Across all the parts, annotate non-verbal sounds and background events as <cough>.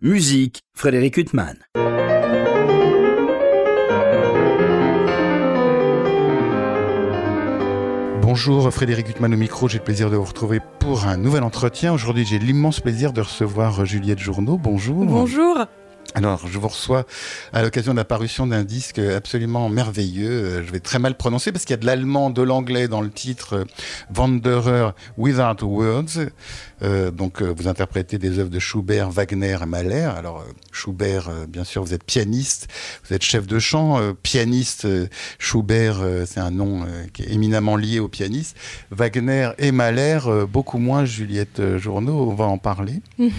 Musique, Frédéric Huttman. Bonjour Frédéric Huttman au micro, j'ai le plaisir de vous retrouver pour un nouvel entretien. Aujourd'hui j'ai l'immense plaisir de recevoir Juliette Journeau. Bonjour. Bonjour. Alors, je vous reçois à l'occasion de l'apparition d'un disque absolument merveilleux. Euh, je vais très mal prononcer parce qu'il y a de l'allemand, de l'anglais dans le titre euh, Wanderer Without Words. Euh, donc, vous interprétez des œuvres de Schubert, Wagner et Mahler. Alors, Schubert, bien sûr, vous êtes pianiste, vous êtes chef de chant, pianiste. Schubert, c'est un nom qui est éminemment lié au pianiste. Wagner et Mahler, beaucoup moins Juliette Journeau, on va en parler. Mhm.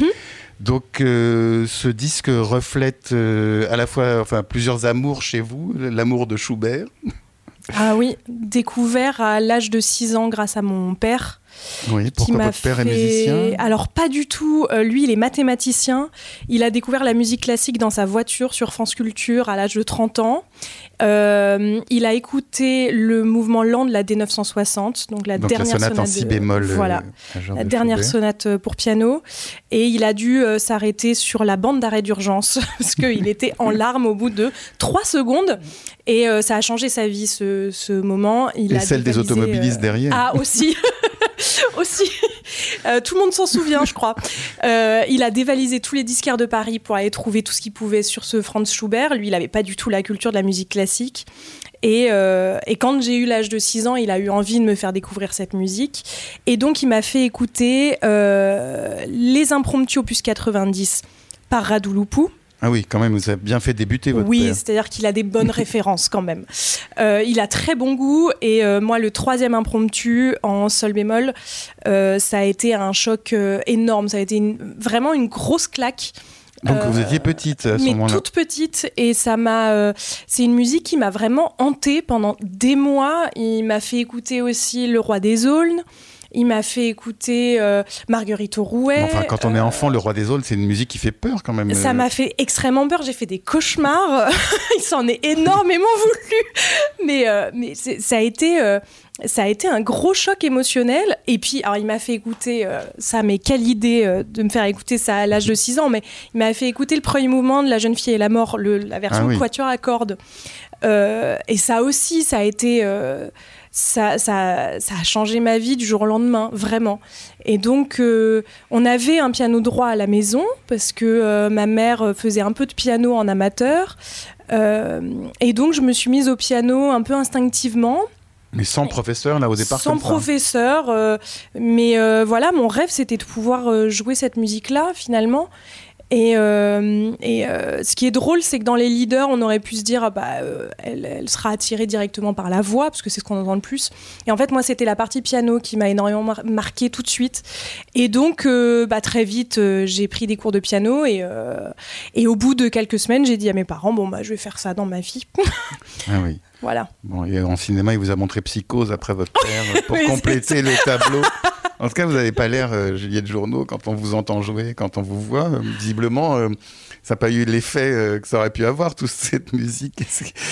Donc euh, ce disque reflète euh, à la fois enfin, plusieurs amours chez vous, l'amour de Schubert. Ah oui, découvert à l'âge de 6 ans grâce à mon père. Oui, pourquoi votre père est musicien? Alors pas du tout, euh, lui il est mathématicien. Il a découvert la musique classique dans sa voiture sur France Culture à l'âge de 30 ans. Euh, il a écouté le mouvement lent de la D960, donc la dernière sonate, en si bémol. Euh, voilà, la dernière sonate pour piano. Et il a dû s'arrêter sur la bande d'arrêt d'urgence <laughs> parce qu'il était en <laughs> larmes au bout de 3 secondes. Et ça a changé sa vie ce, moment. Il Et celle des automobilistes derrière. Ah aussi <laughs> <laughs> aussi. Euh, tout le monde s'en souvient, je crois. Euh, il a dévalisé tous les disquaires de Paris pour aller trouver tout ce qu'il pouvait sur ce Franz Schubert. Lui, il n'avait pas du tout la culture de la musique classique. Et, euh, et quand j'ai eu l'âge de 6 ans, il a eu envie de me faire découvrir cette musique. Et donc, il m'a fait écouter les impromptus opus 90 par Radouloupou. Ah oui, quand même, vous avez bien fait débuter votre Oui, c'est-à-dire qu'il a des <laughs> bonnes références quand même. Euh, il a très bon goût et euh, moi, le troisième impromptu en sol bémol, euh, ça a été un choc énorme. Ça a été vraiment une grosse claque. Donc vous étiez petite à ce moment-là. toute petite et ça m'a. c'est une musique qui m'a vraiment hantée pendant des mois. Il m'a fait écouter aussi Le Roi des Aulnes. Il m'a fait écouter euh, Marguerite Rouet. Enfin, quand on est enfant, Le Roi des Aulnes, c'est une musique qui fait peur quand même. Ça m'a fait extrêmement peur. J'ai fait des cauchemars. <laughs> Il s'en est énormément <laughs> voulu. Mais, euh, mais ça a été. Euh, ça a été un gros choc émotionnel. Et puis, alors, il m'a fait écouter ça, mais quelle idée de me faire écouter ça à l'âge de 6 ans. Mais il m'a fait écouter le premier mouvement de La jeune fille et la mort, le, la version ah quatuor à cordes. et ça aussi, ça a été ça, ça, a changé ma vie du jour au lendemain, vraiment. Et donc, euh, on avait un piano droit à la maison parce que euh, ma mère faisait un peu de piano en amateur. Euh, et donc, je me suis mise au piano un peu instinctivement. Mais sans professeur, là, au départ Sans professeur. mais voilà, mon rêve, c'était de pouvoir jouer cette musique-là, finalement. Et, euh, et euh, ce qui est drôle, c'est que dans les leaders, on aurait pu se dire, ah bah, euh, elle, elle, sera attirée directement par la voix, parce que c'est ce qu'on entend le plus. Et en fait, moi, c'était la partie piano qui m'a énormément marqué tout de suite. Et donc, bah, très vite, j'ai pris des cours de piano. Et, et au bout de quelques semaines, j'ai dit à mes parents, bon, bah, je vais faire ça dans ma vie. ah oui. <laughs> Voilà. Bon, et en cinéma, il vous a montré Psychose après votre <laughs> père pour compléter le tableau. <laughs> En tout cas, vous n'avez pas l'air, euh, Juliette Journaux, quand on vous entend jouer, quand on vous voit. Euh, visiblement, euh, ça n'a pas eu l'effet que ça aurait pu avoir, toute <laughs> cette musique.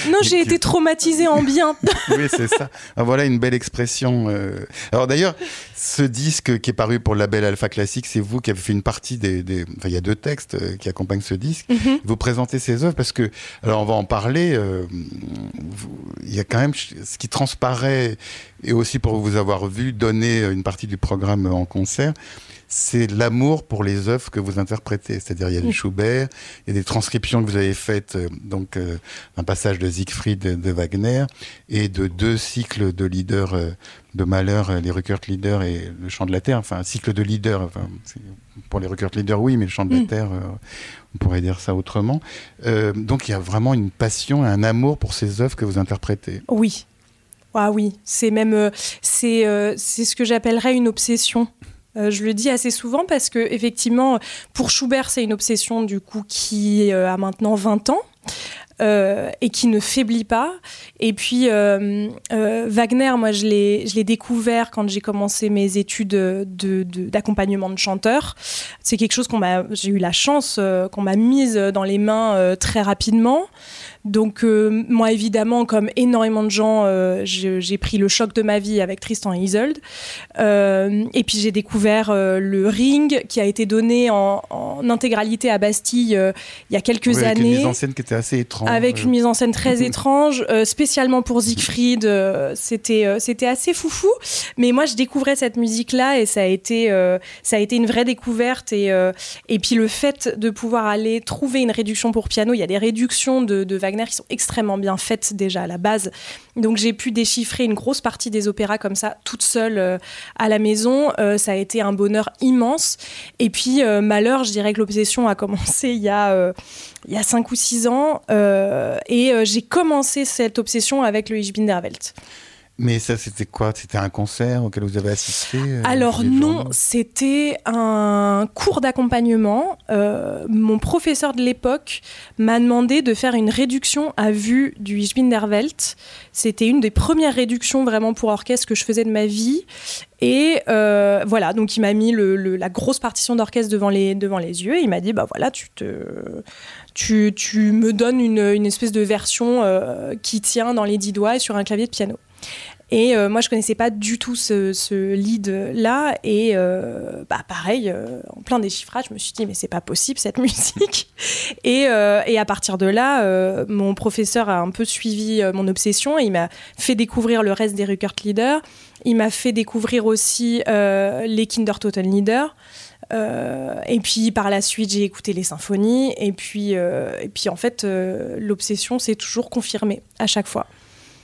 Non, j'ai été traumatisée en bien. <laughs> oui, c'est ça. Ah, voilà une belle expression. Alors d'ailleurs, ce disque qui est paru pour le label Alpha Classique, c'est vous qui avez fait une partie des... Enfin, il y a deux textes qui accompagnent ce disque. Mhm. Vous présentez ces œuvres parce que, alors on va en parler, il y a quand même ce qui transparaît et aussi pour vous avoir vu donner une partie du programme en concert, c'est l'amour pour les œuvres que vous interprétez. C'est-à-dire, il y a du Schubert, il y a des transcriptions que vous avez faites, euh, donc euh, un passage de Siegfried de, Wagner et de deux cycles de leaders euh, de Malheur, les Ruckert Leaders et le chant de la terre. Enfin, un cycle de leaders. Enfin, pour les Ruckert Leaders, oui, mais le chant de la mm. terre, on pourrait dire ça autrement. donc, il y a vraiment une passion et un amour pour ces œuvres que vous interprétez. Oui, ah oui, c'est même euh, euh, c'est ce que j'appellerais une obsession. Euh, je le dis assez souvent parce que effectivement, pour Schubert, c'est une obsession du coup qui a maintenant 20 ans. et qui ne faiblit pas. Et puis Wagner, moi je l'ai découvert quand j'ai commencé mes études d'accompagnement de, de, chanteur. C'est quelque chose qu'on m'a, j'ai eu la chance qu'on m'a mise dans les mains très rapidement. Donc moi évidemment, comme énormément de gens, j'ai pris le choc de ma vie avec Tristan et Isolde. et puis j'ai découvert le Ring qui a été donné en, intégralité à Bastille il y a quelques années. Avec une mise en scène qui était assez étrange. Avec une mise en scène très <laughs> étrange, spécialement pour Siegfried. c'était c'était assez foufou. Mais moi je découvrais cette musique là et ça a été ça a été une vraie découverte et et puis le fait de pouvoir aller trouver une réduction pour piano, il y a des réductions de, Wagner qui sont extrêmement bien faites déjà à la base. Donc j'ai pu déchiffrer une grosse partie des opéras comme ça, toute seule euh, à la maison. Euh, ça a été un bonheur immense. Et puis euh, malheur, je dirais que l'obsession a commencé il y a il y a 5 ou 6 ans et j'ai commencé cette obsession avec le Ich. Mais ça, c'était quoi? C'était un concert auquel vous avez assisté euh, Alors non, c'était un cours d'accompagnement. Euh, mon professeur de l'époque m'a demandé de faire une réduction à vue du Welt. C'était une des premières réductions vraiment pour orchestre que je faisais de ma vie. Et euh, voilà, donc il m'a mis la grosse partition d'orchestre devant les, devant les yeux. Et il m'a dit, bah voilà, tu te... Tu, tu me donnes une, une espèce de version qui tient dans les dix doigts et sur un clavier de piano. Et euh, moi, je connaissais pas du tout ce, lead-là. Et euh, bah, pareil, euh, en plein déchiffrage, je me suis dit, mais c'est pas possible cette <laughs> musique. et, et, à partir de là, mon professeur a un peu suivi mon obsession il m'a fait découvrir le reste des Ruckert Leaders. Il m'a fait découvrir aussi les Kinder Total Leaders. et puis par la suite, j'ai écouté les symphonies. Et puis, et puis en fait, l'obsession s'est toujours confirmée à chaque fois.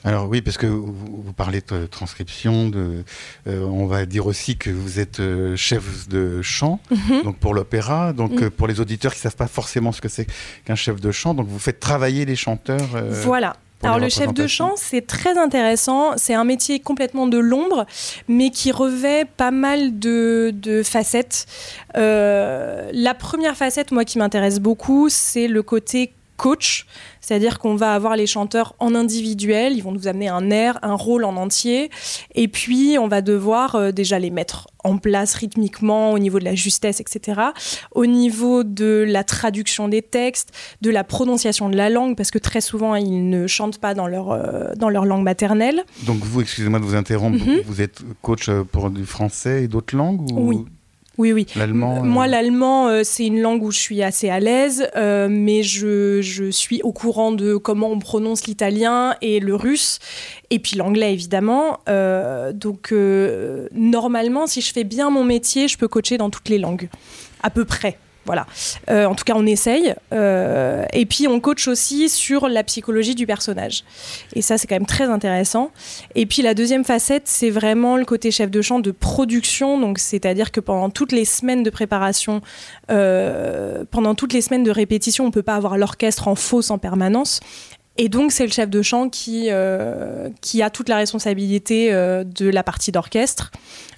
Alors oui, parce que vous, parlez de transcription, de, euh, on va dire aussi que vous êtes euh, chef de chant, mhm. donc pour l'opéra, donc mhm. euh, pour les auditeurs qui savent pas forcément ce que c'est qu'un chef de chant, donc vous faites travailler les chanteurs. voilà. Alors le chef de chant, c'est très intéressant. C'est un métier complètement de l'ombre, mais qui revêt pas mal de, de facettes. la première facette, moi, qui m'intéresse beaucoup, c'est le côté coach, c'est-à-dire qu'on va avoir les chanteurs en individuel, ils vont nous amener un air, un rôle en entier, et puis on va devoir euh, déjà les mettre en place rythmiquement au niveau de la justesse, etc. Au niveau de la traduction des textes, de la prononciation de la langue, parce que très souvent ils ne chantent pas dans leur, euh, dans leur langue maternelle. Donc vous, excusez-moi de vous interrompre, mhm. vous êtes coach euh, pour du français et d'autres langues Oui. Oui, oui. L'allemand Moi, euh, l'allemand, euh, c'est une langue où je suis assez à l'aise, euh, mais je, je, suis au courant de comment on prononce l'italien et le russe, et puis l'anglais, évidemment. donc, normalement, si je fais bien mon métier, je peux coacher dans toutes les langues, à peu près. Voilà. Euh, en tout cas, on essaye. Euh, et puis, on coach aussi sur la psychologie du personnage. Et ça, c'est quand même très intéressant. Et puis, la deuxième facette, c'est vraiment le côté chef de chant de production. Donc, c'est-à-dire que pendant toutes les semaines de préparation, euh, pendant toutes les semaines de répétition, on ne peut pas avoir l'orchestre en fausse en permanence. Et donc, c'est le chef de chant qui, euh, qui a toute la responsabilité euh, de la partie d'orchestre,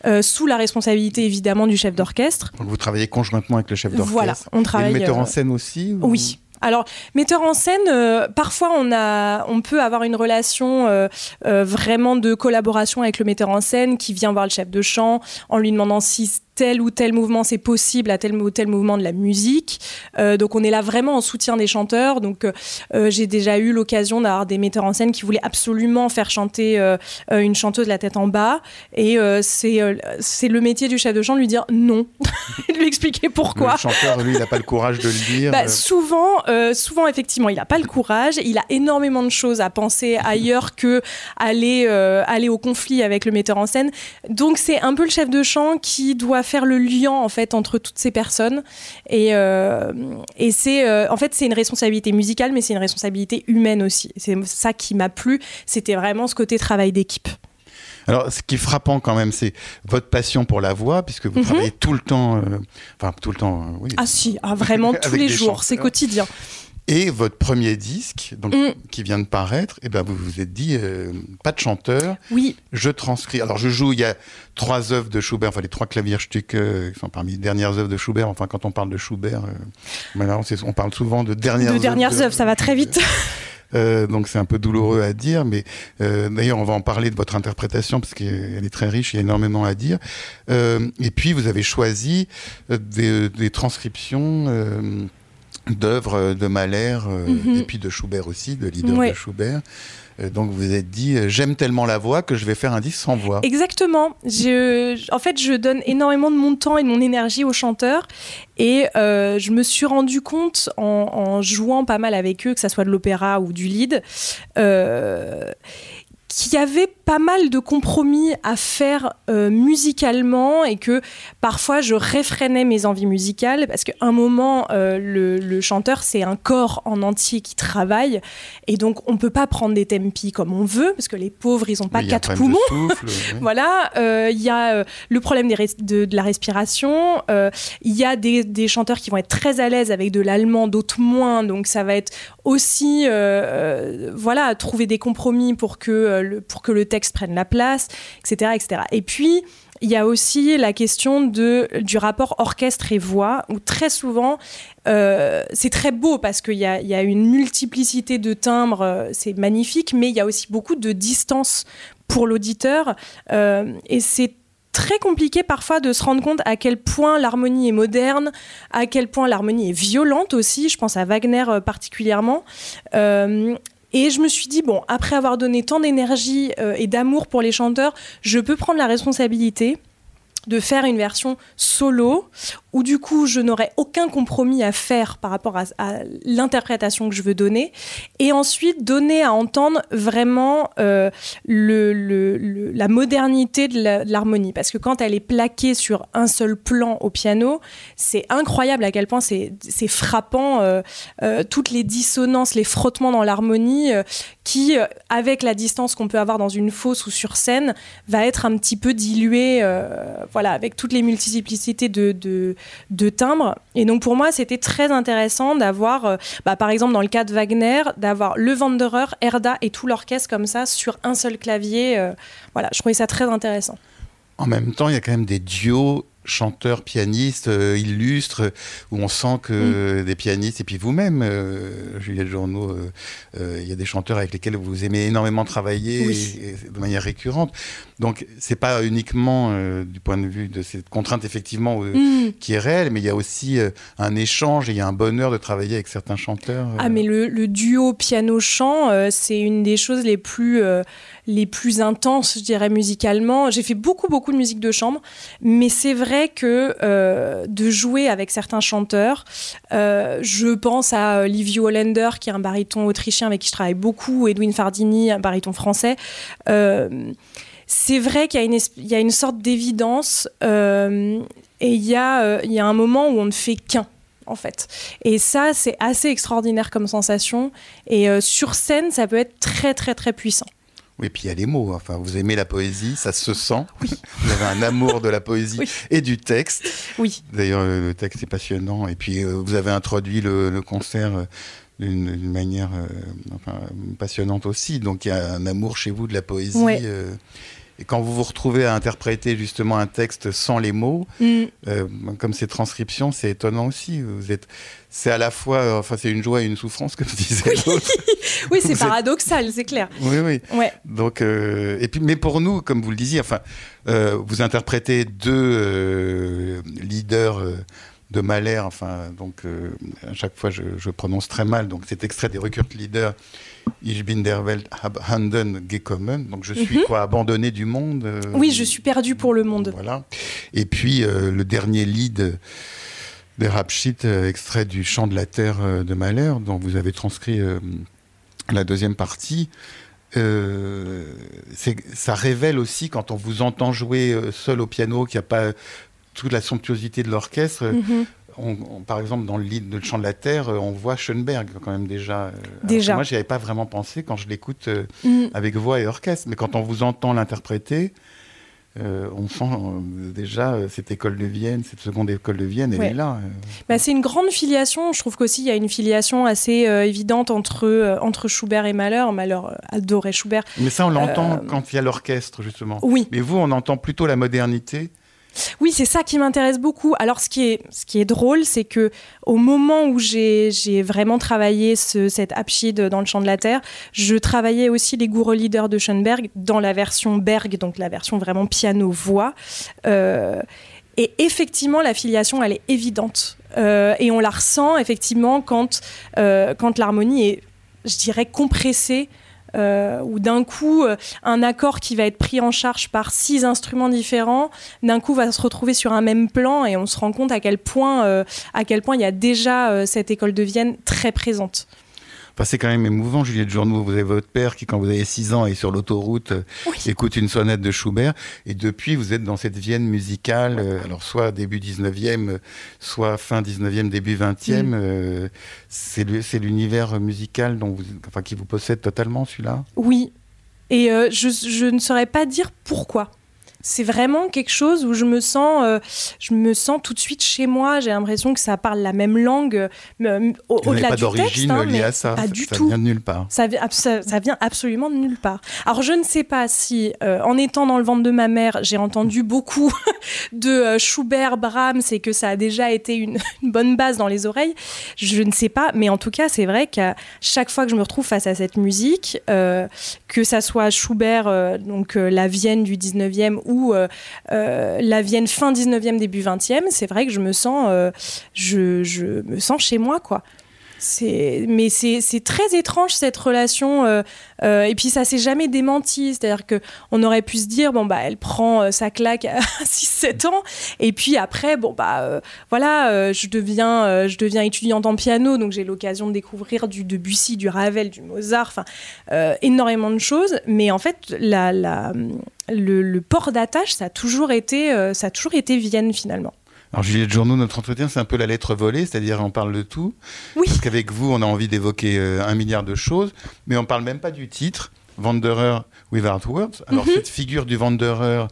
euh, sous la responsabilité évidemment du chef d'orchestre. Donc, vous travaillez conjointement avec le chef d'orchestre Voilà, on travaille. Et le metteur en scène aussi Oui. Alors, metteur en scène, parfois on, a, on peut avoir une relation vraiment de collaboration avec le metteur en scène qui vient voir le chef de chant en lui demandant si tel ou tel mouvement c'est possible à tel ou tel mouvement de la musique. Euh, donc on est là vraiment en soutien des chanteurs. Donc euh, euh, j'ai déjà eu l'occasion d'avoir des metteurs en scène qui voulaient absolument faire chanter une chanteuse la tête en bas. Et c'est c'est le métier du chef de chant de lui dire non, <laughs> de lui expliquer pourquoi. Le chanteur, lui, il n'a pas le courage de le dire. Bah, souvent, souvent, effectivement, il n'a pas le courage. Il a énormément de choses à penser ailleurs que aller, aller au conflit avec le metteur en scène. Donc c'est un peu le chef de chant qui doit faire le lien en fait entre toutes ces personnes. Et, euh, et c'est euh, en fait c'est une responsabilité musicale, mais c'est une responsabilité humaine aussi. C'est ça qui m'a plu. C'était vraiment ce côté travail d'équipe. Alors, ce qui est frappant quand même, c'est votre passion pour la voix, puisque vous mhm. travaillez tout le temps, euh, enfin tout le temps, oui. Ah si, ah, vraiment <laughs> tous les jours, c'est quotidien. Et votre premier disque, donc, mm. qui vient de paraître, et eh ben vous vous êtes dit, euh, pas de chanteur. Oui. Je transcris. Alors je joue, il y a trois œuvres de Schubert, enfin les trois Klavierstücke euh, qui sont parmi les dernières œuvres de Schubert. Enfin, quand on parle de Schubert, euh, on parle souvent de dernières œuvres. De dernières œuvres, ça va très vite. <laughs> Euh, donc c'est un peu douloureux à dire, mais euh, d'ailleurs on va en parler de votre interprétation parce qu'elle est très riche, il y a énormément à dire. Euh, et puis vous avez choisi des, des transcriptions d'œuvres de Mahler et puis de Schubert aussi, de leader de Schubert. Donc vous vous êtes dit, j'aime tellement la voix que je vais faire un disque sans voix. Exactement. Je, en fait, je donne énormément de mon temps et de mon énergie aux chanteurs. Et je me suis rendu compte en, jouant pas mal avec eux, que ce soit de l'opéra ou du lead, qu'il y avait pas mal de compromis à faire euh, musicalement et que parfois je réfrénais mes envies musicales parce qu'à un moment, euh, le, chanteur, c'est un corps en entier qui travaille et donc on peut pas prendre des tempi comme on veut parce que les pauvres, ils ont pas quatre poumons. <laughs> voilà, euh, il y a le problème des de, la respiration, il y a des, des, chanteurs qui vont être très à l'aise avec de l'allemand, d'autres moins, donc ça va être aussi voilà, trouver des compromis pour que pour que le texte prenne la place, etc., etc. Et puis, il y a aussi la question du rapport orchestre et voix, où très souvent, euh, c'est très beau parce qu'il y a, y a, une multiplicité de timbres, euh, c'est magnifique, mais il y a aussi beaucoup de distance pour l'auditeur. Euh, et c'est très compliqué parfois de se rendre compte à quel point l'harmonie est moderne, à quel point l'harmonie est violente aussi, je pense à Wagner particulièrement, et je me suis dit, bon, après avoir donné tant d'énergie euh, et d'amour pour les chanteurs, je peux prendre la responsabilité de faire une version solo où du coup je n'aurai aucun compromis à faire par rapport à, l'interprétation que je veux donner. Et ensuite donner à entendre vraiment euh, la modernité de l'harmonie. Parce que quand elle est plaquée sur un seul plan au piano c'est incroyable à quel point c'est frappant euh, euh, toutes les dissonances les frottements dans l'harmonie qui avec la distance qu'on peut avoir dans une fosse ou sur scène va être un petit peu dilué voilà avec toutes les multiplicités de de timbres. Et donc pour moi, c'était très intéressant d'avoir, euh, bah, par exemple dans le cas de Wagner, d'avoir le Wanderer, Erda et tout l'orchestre comme ça sur un seul clavier. Euh, voilà, je trouvais ça très intéressant. En même temps, il y a quand même des duos chanteur, pianiste, euh, illustre, où on sent que mm. des pianistes, et puis vous-même, euh, Juliette Journeau, euh, il y a des chanteurs avec lesquels vous aimez énormément travailler de manière récurrente. Donc, c'est pas uniquement du point de vue de cette contrainte, effectivement, mm. qui est réelle, mais il y a aussi un échange et il y a un bonheur de travailler avec certains chanteurs. Ah, mais le, le duo piano-chant, c'est une des choses les plus les plus intenses, je dirais, musicalement. J'ai fait beaucoup, beaucoup de musique de chambre, mais c'est vrai que euh, de jouer avec certains chanteurs, euh, je pense à Livio Hollander, qui est un baryton autrichien avec qui je travaille beaucoup, Edwin Fardini, un baryton français. Euh, c'est vrai qu'il y, a une sorte d'évidence et il y, a, il y a un moment où on ne fait qu'un en fait. Et ça, c'est assez extraordinaire comme sensation. Et sur scène, ça peut être très, très, très puissant. Oui, puis il y a les mots. Enfin, vous aimez la poésie, ça se sent. <laughs> Vous avez un amour de la poésie et du texte. Oui. D'ailleurs, le texte est passionnant. Et puis, euh, vous avez introduit le, concert euh, d'une manière euh, passionnante aussi. Donc, il y a un amour chez vous de la poésie. Et quand vous vous retrouvez à interpréter justement un texte sans les mots, mm. euh, comme ces transcriptions, c'est étonnant aussi. Vous êtes, c'est à la fois, euh, enfin, c'est une joie et une souffrance, comme <laughs> disait l'autre. <laughs> oui, c'est paradoxal, c'est clair. Oui, oui. Ouais. Donc, euh, et puis, mais pour nous, comme vous le disiez, enfin, vous interprétez deux leaders de Mahler, enfin, donc à chaque fois je, je, prononce très mal, donc cet extrait des Rückert Lieder Ich bin der Welt abhanden gekommen. Donc je suis mhm. quoi abandonné du monde. Euh, oui, je suis perdu pour le monde. Voilà. Et puis euh, le dernier lead des Rapschit, euh, extrait du Chant de la Terre de Mahler, dont vous avez transcrit la deuxième partie. ça révèle aussi quand on vous entend jouer seul au piano, qu'il n'y a pas toute la somptuosité de l'orchestre. Mhm par exemple, dans le de Le Chant de la Terre, euh, on voit Schoenberg quand même déjà. Euh, déjà. moi, j'y avais pas vraiment pensé quand je l'écoute euh, mm. avec voix et orchestre. Mais quand on vous entend l'interpréter, on sent déjà cette école de Vienne, cette seconde école de Vienne, elle est là. Bah, c'est une grande filiation. Je trouve qu'aussi il y a une filiation assez évidente entre, entre Schubert et Mahler. Mahler adorait Schubert. Mais ça, on l'entend quand il y a l'orchestre, justement. Oui. Mais vous, on entend plutôt la modernité. Oui, c'est ça qui m'intéresse beaucoup. Alors, ce qui est, drôle, c'est que au moment où j'ai vraiment travaillé ce, cet Abschied dans le champ de la terre, je travaillais aussi les gourous leaders de Schoenberg dans la version Berg, donc la version vraiment piano-voix. Euh, Et effectivement, la filiation, elle est évidente. Euh, et on la ressent effectivement quand, euh, quand l'harmonie est, je dirais, compressée. Euh, ou d'un coup, euh, un accord qui va être pris en charge par six instruments différents, d'un coup va se retrouver sur un même plan et on se rend compte à quel point, euh, à quel point il y a déjà cette école de Vienne très présente. Enfin, c'est quand même émouvant, Juliette Journeau. Vous avez votre père qui, quand vous avez 6 ans, est sur l'autoroute, euh, Oui. écoute une sonate de Schubert. Et depuis, vous êtes dans cette Vienne musicale, euh, alors soit début 19e, euh, soit fin 19e, début 20e. Mm. euh, c'est l'univers musical dont vous, enfin, qui vous possède totalement, celui-là? Oui. Et euh, je, je ne saurais pas dire pourquoi. C'est vraiment quelque chose où je me sens, euh, je me sens tout de suite chez moi. J'ai l'impression que ça parle la même langue, euh, au- au-delà pas du d'origine texte. hein, liée à ça. pas ça, du ça tout. vient de nulle part. Ça, vi- ça- ça vient absolument de nulle part. Alors je ne sais pas si, euh, en étant dans le ventre de ma mère, j'ai entendu beaucoup <laughs> de euh, Schubert, Brahms et que ça a déjà été une, <laughs> une bonne base dans les oreilles. Je ne sais pas, mais en tout cas, c'est vrai qu'à chaque fois que je me retrouve face à cette musique, que ça soit Schubert, donc la Vienne du 19e ou euh, euh, la Vienne fin 19e, début 20e, c'est vrai que je me sens, euh, je me sens chez moi, quoi. Mais c'est, très étrange cette relation. euh, euh, et puis ça s'est jamais démenti. C'est-à-dire que on aurait pu se dire bon bah elle prend euh, sa claque à <laughs> 6-7 ans et puis après bon bah voilà je deviens je deviens étudiante en piano donc j'ai l'occasion de découvrir du Debussy, du Ravel, du Mozart, enfin énormément de choses. Mais en fait le, le port d'attache ça a toujours été ça a toujours été Vienne finalement. Alors, Juliette Journeau, notre entretien, c'est un peu la lettre volée, c'est-à-dire on parle de tout. Oui. Parce qu'avec vous, on a envie d'évoquer euh, un milliard de choses, mais on parle même pas du titre, Wanderer Without Words. Alors, Mhm. cette figure du Wanderer,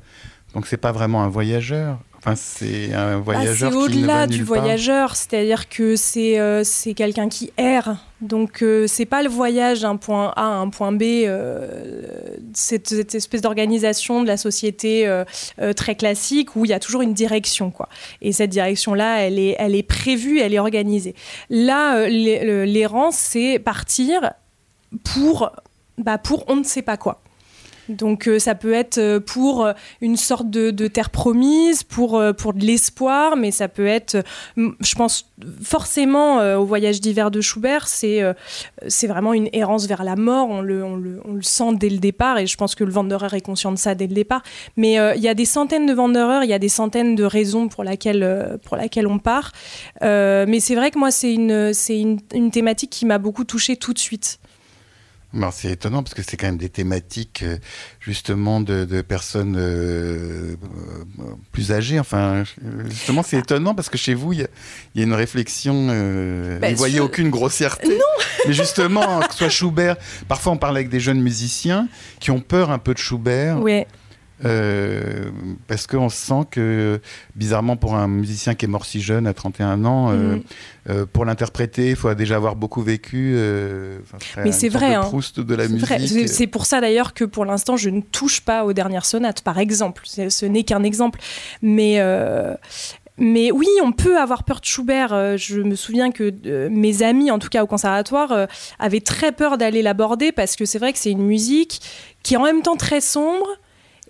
donc c'est pas vraiment un voyageur. Enfin, c'est un Ah, voyageur c'est au-delà du part. voyageur, c'est-à-dire que c'est euh, c'est quelqu'un qui erre. Donc euh, c'est pas le voyage d'un point A à un point B, euh, cette, cette espèce d'organisation de la société euh, très classique où il y a toujours une direction quoi. Et cette direction-là, elle est elle est prévue, elle est organisée. Là, l'errance, c'est partir pour bah, pour on ne sait pas quoi. Donc euh, ça peut être euh, pour euh, une sorte de, terre promise, pour, pour de l'espoir, mais ça peut être, je pense forcément au voyage d'hiver de Schubert, c'est vraiment une errance vers la mort, on le, on, le, on le sent dès le départ, et je pense que le Wanderer est conscient de ça dès le départ. Mais il y a des centaines de Wanderers, il y a des centaines de raisons pour laquelle, pour laquelle on part. Mais c'est vrai que moi, c'est une, une, une thématique qui m'a beaucoup touchée tout de suite. Ben, c'est étonnant parce que c'est quand même des thématiques euh, justement de, de personnes euh, euh, plus âgées. Enfin, justement, c'est étonnant parce que chez vous, il y, a- il y a une réflexion. Euh, Ben, vous voyez je- aucune grossièreté. <laughs> Mais justement, que ce soit Schubert, parfois on parle avec des jeunes musiciens qui ont peur un peu de Schubert. Ouais. Euh, parce qu'on sent que, bizarrement, pour un musicien qui est mort si jeune, à 31 ans, euh, Mhm. euh, pour l'interpréter, il faut déjà avoir beaucoup vécu. Mais une c'est vrai, hein. Proust de la musique. C'est- pour ça d'ailleurs que pour l'instant je ne touche pas aux dernières sonates, par exemple. Ce n'est qu'un exemple. Mais, mais oui, on peut avoir peur de Schubert. Je me souviens que euh, mes amis, en tout cas au conservatoire, euh, avaient très peur d'aller l'aborder parce que c'est vrai que c'est une musique qui est en même temps très sombre.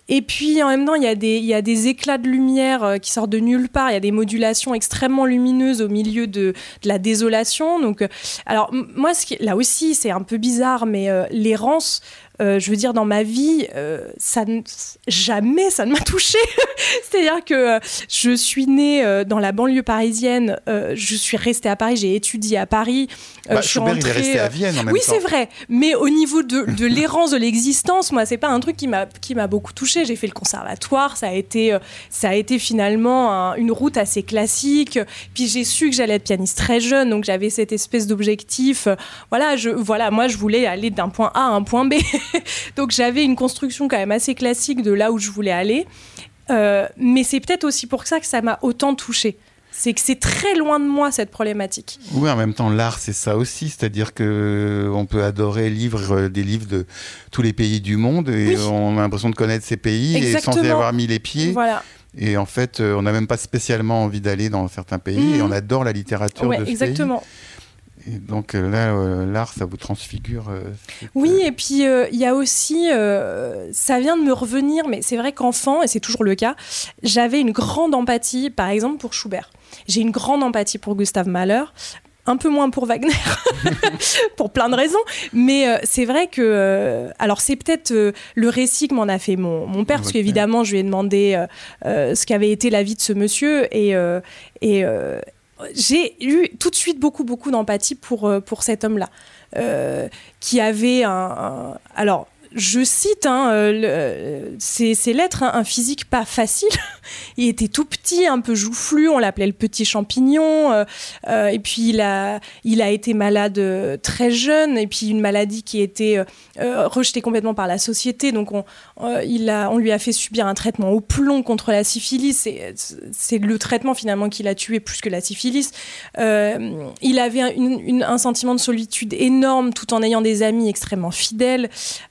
Et puis en même temps, il y, a des, éclats de lumière euh, qui sortent de nulle part. Il y a des modulations extrêmement lumineuses au milieu de, la désolation. Donc, euh, alors moi, là aussi, c'est un peu bizarre, mais euh, l'errance, euh, je veux dire, dans ma vie, euh, ça ne- jamais ça ne m'a touchée. <laughs> C'est-à-dire que euh, je suis née euh, dans la banlieue parisienne, euh, je suis restée à Paris, j'ai étudié à Paris. Bah, je suis Schubert, il est rentrée, resté à Vienne en même oui, c'est vrai. Mais au niveau de, de l'errance de l'existence, moi, c'est pas un truc qui m'a qui m'a beaucoup touchée. J'ai fait le conservatoire, ça a été ça a été finalement un- une route assez classique. Puis j'ai su que j'allais être pianiste très jeune, donc j'avais cette espèce d'objectif. Voilà, je voilà, moi, je voulais aller d'un point A à un point B. <laughs> <laughs> donc j'avais une construction quand même assez classique de là où je voulais aller. Euh, mais c'est peut-être aussi pour ça que ça m'a autant touchée. C'est que c'est très loin de moi cette problématique. Oui, en même temps, l'art, c'est ça aussi. C'est-à-dire que euh, on peut adorer lire euh, des livres de tous les pays du monde et Oui. on a l'impression de connaître ces pays et sans y avoir mis les pieds. Voilà. Et en fait, on n'a même pas spécialement envie d'aller dans certains pays et on adore la littérature Ouais, de ce exactement. pays. Et donc là, l'art, ça vous transfigure. oui, et puis il y a aussi, ça vient de me revenir, mais c'est vrai qu'enfant, et c'est toujours le cas, j'avais une grande empathie, par exemple, pour Schubert. J'ai une grande empathie pour Gustave Mahler un peu moins pour Wagner, <laughs> pour plein de raisons. Mais euh, c'est vrai que, euh, alors c'est peut-être euh, le récit que m'en a fait mon, mon père, parce qu'évidemment, je lui ai demandé ce qu'avait été la vie de ce monsieur. Et, et j'ai eu tout de suite beaucoup, beaucoup d'empathie pour, pour cet homme-là. qui avait un alors je cite hein, euh, ces, lettres, hein, un physique pas facile. <laughs> il était tout petit, un peu joufflu, on l'appelait le petit champignon. Euh, euh, et puis il a, été malade très jeune, et puis une maladie qui était rejetée complètement par la société. Donc on, lui a fait subir un traitement au plomb contre la syphilis. C'est le traitement finalement qui l'a tué plus que la syphilis. il avait un, sentiment de solitude énorme tout en ayant des amis extrêmement fidèles.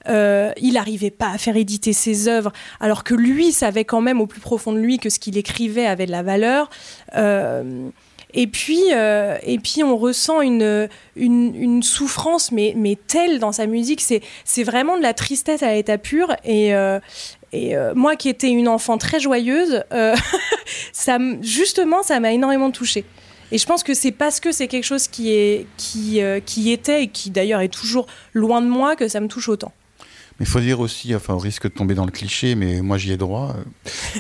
Euh, il n'arrivait pas à faire éditer ses œuvres, alors que lui savait quand même au plus profond de lui que ce qu'il écrivait avait de la valeur. Euh, et puis, euh, et puis, on ressent une, une, souffrance, mais, mais telle dans sa musique. C'est vraiment de la tristesse à l'état pur. Et, et moi qui étais une enfant très joyeuse, <laughs> ça, justement, ça m'a énormément touchée. Et je pense que c'est parce que c'est quelque chose qui, est, qui, qui était et qui d'ailleurs est toujours loin de moi que ça me touche autant. Mais il faut dire aussi, enfin, au risque de tomber dans le cliché, mais moi j'y ai droit.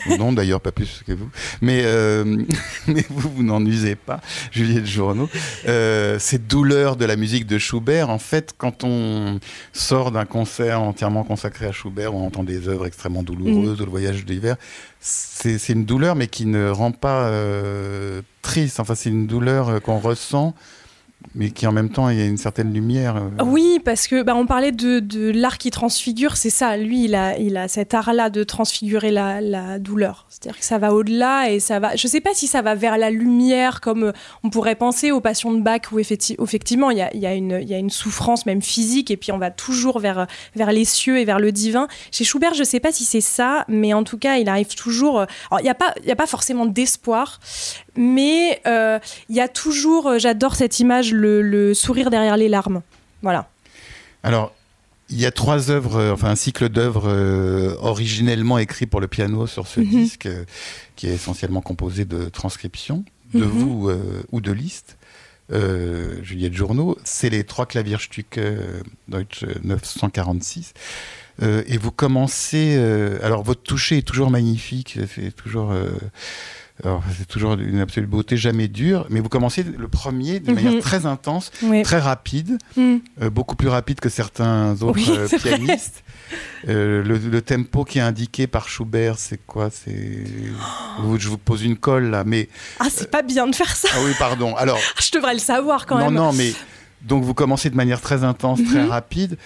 Euh, non, <laughs> d'ailleurs, pas plus que vous. Mais, euh, <laughs> mais vous, vous n'en usez pas, Juliette Journeau. Euh, cette douleur de la musique de Schubert, en fait, quand on sort d'un concert entièrement consacré à Schubert, on entend des œuvres extrêmement douloureuses, mm. le voyage d'hiver. C'est une douleur, mais qui ne rend pas triste. Enfin, c'est une douleur qu'on ressent mais qui en même temps il y a une certaine lumière. Euh. Oui, parce que bah, on parlait de, de l'art qui transfigure, c'est ça. Lui, il a, il a cet art-là de transfigurer la, la douleur. C'est-à-dire que ça va au-delà et ça va. Je ne sais pas si ça va vers la lumière comme euh, on pourrait penser aux passions de Bach où effectivement il y a, y, a une, y a une souffrance même physique et puis on va toujours vers, vers les cieux et vers le divin. Chez Schubert, je ne sais pas si c'est ça, mais en tout cas, il arrive toujours. Euh, il n'y a il a pas forcément d'espoir, mais il y a toujours. J'adore cette image le, sourire derrière les larmes. Voilà. Alors, il y a trois œuvres, euh, enfin un cycle d'œuvres euh, originellement écrits pour le piano sur ce mhm. disque, euh, qui est essentiellement composé de transcriptions, de mhm. vous ou de listes. Juliette Journeau, c'est les trois Klavierstücke Deutsch 946. et vous commencez, alors votre toucher est toujours magnifique, c'est toujours c'est toujours une absolue beauté, jamais dure. Mais vous commencez le premier de manière mhm. très intense, très rapide, mhm. euh, beaucoup plus rapide que certains autres euh, pianistes. Euh, le, tempo qui est indiqué par Schubert, c'est quoi? C'est je vous pose une colle là, mais ah c'est pas bien de faire ça. Ah oui, pardon. Alors, <laughs> je devrais le savoir quand même. Non, non, mais donc vous commencez de manière très intense, très mhm. rapide.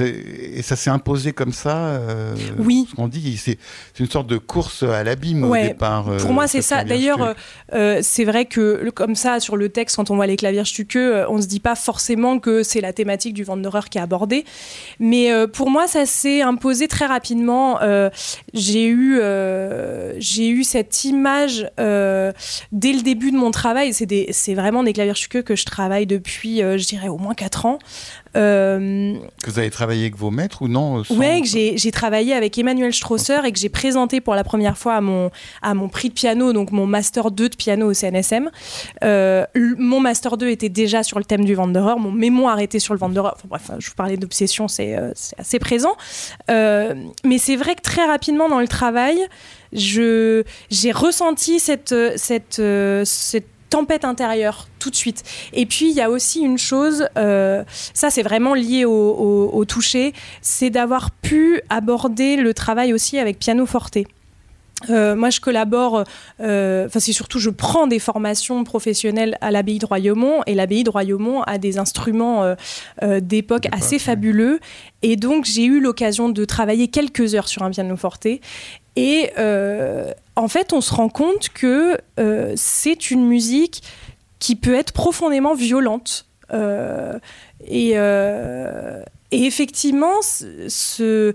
Et ça s'est imposé comme ça. Euh, oui. On dit c'est une sorte de course à l'abîme au départ. Pour moi, euh, c'est ça. D'ailleurs, euh, c'est vrai que comme ça, sur le texte, quand on voit les claviers stuqueux, on se dit pas forcément que c'est la thématique du Wanderer qui est abordée. Mais pour moi, ça s'est imposé très rapidement. j'ai eu, j'ai eu cette image dès le début de mon travail. C'est vraiment des claviers stuqueux que je travaille depuis, je dirais, au moins 4 ans. Euh, que vous avez travaillé avec vos maîtres ou non Oui, j'ai travaillé avec Emmanuel Strasser et que j'ai présenté pour la première fois à mon, à mon prix de piano, donc mon Master 2 de piano au CNSM. Euh, mon Master 2 était déjà sur le thème du Wanderer, mon mémoire était sur le Wanderer. Enfin, bref, je vous parlais d'obsession, c'est euh, assez présent. mais c'est vrai que très rapidement dans le travail, j'ai ressenti cette, cette, cette tempête intérieure tout de suite. Et puis il y a aussi une chose, euh, ça c'est vraiment lié au, toucher, c'est d'avoir pu aborder le travail aussi avec piano forte. Euh, moi, je collabore, euh, enfin, c'est surtout, je prends des formations professionnelles à l'abbaye de Royaumont, et l'abbaye de Royaumont a des instruments d'époque assez fabuleux. Et donc, j'ai eu l'occasion de travailler quelques heures sur un piano forte. Et en fait, on se rend compte que euh, c'est une musique qui peut être profondément violente. Euh, euh, et, effectivement, ce,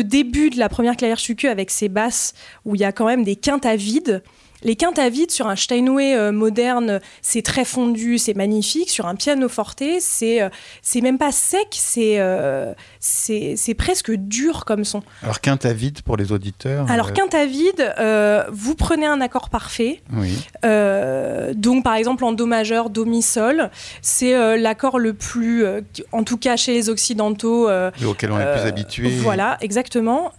début de la première clavière chucu avec ses basses, où il y a quand même des quintes à vide, Les quintes à vide sur un Steinway euh, moderne, c'est très fondu, c'est magnifique. Sur un piano forte, c'est c'est même pas sec, c'est c'est presque dur comme son. Alors quinte à vide pour les auditeurs Alors quinte à vide, vous prenez un accord parfait. Oui. donc par exemple en do majeur, do mi sol, c'est l'accord le plus, en tout cas chez les occidentaux, auquel on est plus habitué. Voilà, exactement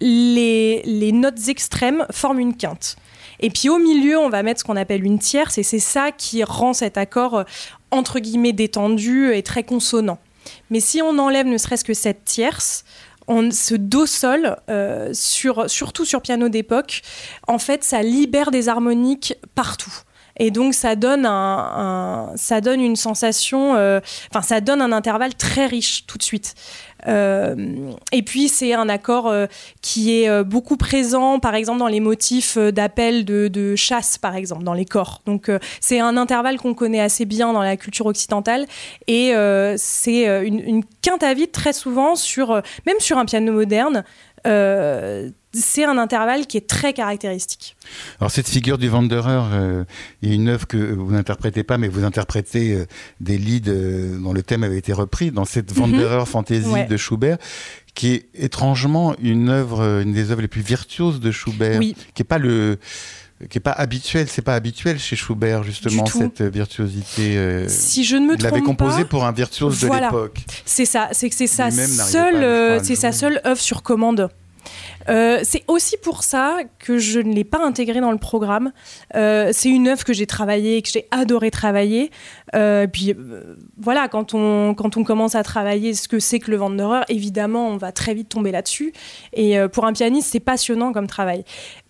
les, notes extrêmes forment une quinte. Et puis au milieu, on va mettre ce qu'on appelle une tierce, et c'est ça qui rend cet accord euh, entre guillemets détendu et très consonant. Mais si on enlève ne serait-ce que cette tierce, on, ce do sol, euh, surtout sur piano d'époque, en fait, ça libère des harmoniques partout. Et donc ça donne un, ça donne une sensation, euh, enfin ça donne un intervalle très riche tout de suite. Euh, et puis c'est un accord euh, qui est beaucoup présent, par exemple dans les motifs d'appel de, chasse, par exemple dans les corps. Donc c'est un intervalle qu'on connaît assez bien dans la culture occidentale et c'est une, une, quinte à vide très souvent sur, même sur un piano moderne c'est un intervalle qui est très caractéristique. Alors cette figure du Wanderer, euh, a une œuvre que vous n'interprétez pas, mais vous interprétez euh, des leads euh, dont le thème avait été repris dans cette mhm. Wanderer Fantasy de Schubert, qui est étrangement une œuvre, une des œuvres les plus virtuoses de Schubert, qui est pas le qui est pas habituel, c'est pas habituel chez Schubert justement cette virtuosité. si je ne me trompe pas, il l'avait composé pour un virtuose de l'époque. C'est ça, c'est que c'est sa seule, c'est sa seule œuvre sur commande. Euh, c'est aussi pour ça que je ne l'ai pas intégré dans le programme. Euh, c'est une œuvre que j'ai travaillée, que j'ai adoré travailler. Euh, puis voilà, quand on, quand on commence à travailler ce que c'est que le Wanderer, évidemment, on va très vite tomber là-dessus. Et pour un pianiste, c'est passionnant comme travail.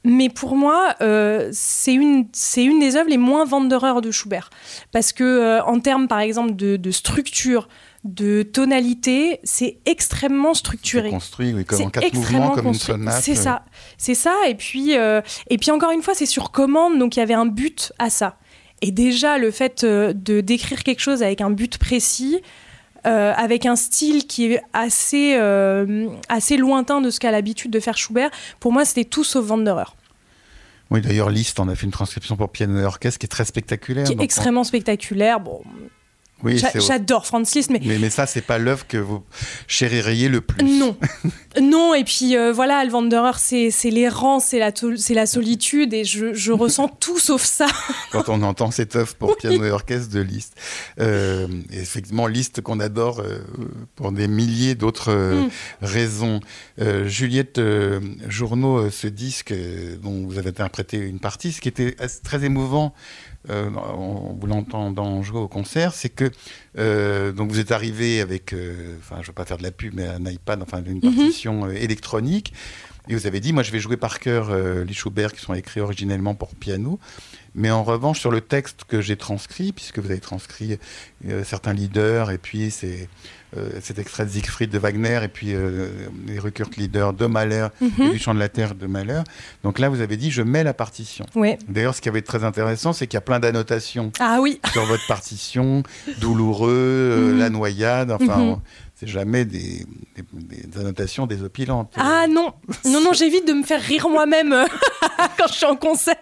Mais pour moi, c'est une, une des œuvres les moins Wanderer de Schubert. Parce que, en termes, par exemple, de, de structure, de tonalité, c'est extrêmement structuré. C'est construit, oui, comme en quatre mouvements, comme une sonate. C'est ça, c'est ça. Et puis, euh, et puis encore une fois, c'est sur commande, donc il y avait un but à ça. Et déjà, le fait euh, de décrire quelque chose avec un but précis, euh, avec un style qui est assez, assez lointain de ce qu'a l'habitude de faire Schubert, pour moi, c'était tout sauf Wanderer. Oui, d'ailleurs, Liszt en a fait une transcription pour piano et orchestre qui est très spectaculaire. Qui est extrêmement spectaculaire. Bon, J'adore Franz Liszt, mais... mais... mais ça, c'est pas l'œuvre que vous chéririez le plus. Non, <laughs> non. Et puis euh, voilà, le Wanderer, c'est l'errance, c'est la, c'est la solitude, et je, je ressens <laughs> tout sauf ça. Quand on entend cette œuvre pour piano et orchestre de Liszt, euh, effectivement, Liszt qu'on adore euh, pour des milliers d'autres mm. raisons. Juliette Journeau, ce disque dont vous avez interprété une partie, ce qui était très émouvant euh, en vous l'entendant jouer au concert, c'est que euh, donc vous êtes arrivé avec, euh, enfin je ne veux pas faire de la pub, mais un iPad, enfin une mhm. partition électronique, et vous avez dit, moi je vais jouer par cœur les Schubert qui sont écrits originellement pour piano, mais en revanche sur le texte que j'ai transcrit, puisque vous avez transcrit certains leaders, et puis c'est cet extrait de Siegfried de Wagner et puis euh, les Rückert Lieder de Mahler et mhm. du Chant de la Terre de Mahler. Donc là, vous avez dit, je mets la partition. D'ailleurs, ce qui avait été très intéressant, c'est qu'il y a plein d'annotations ah, oui. <laughs> sur votre partition, douloureux, euh, mhm. la noyade, enfin. Mhm. c'est jamais des, annotations désopilantes. Ah non, non, non, j'évite de me faire rire moi-même <laughs> quand je suis en concert.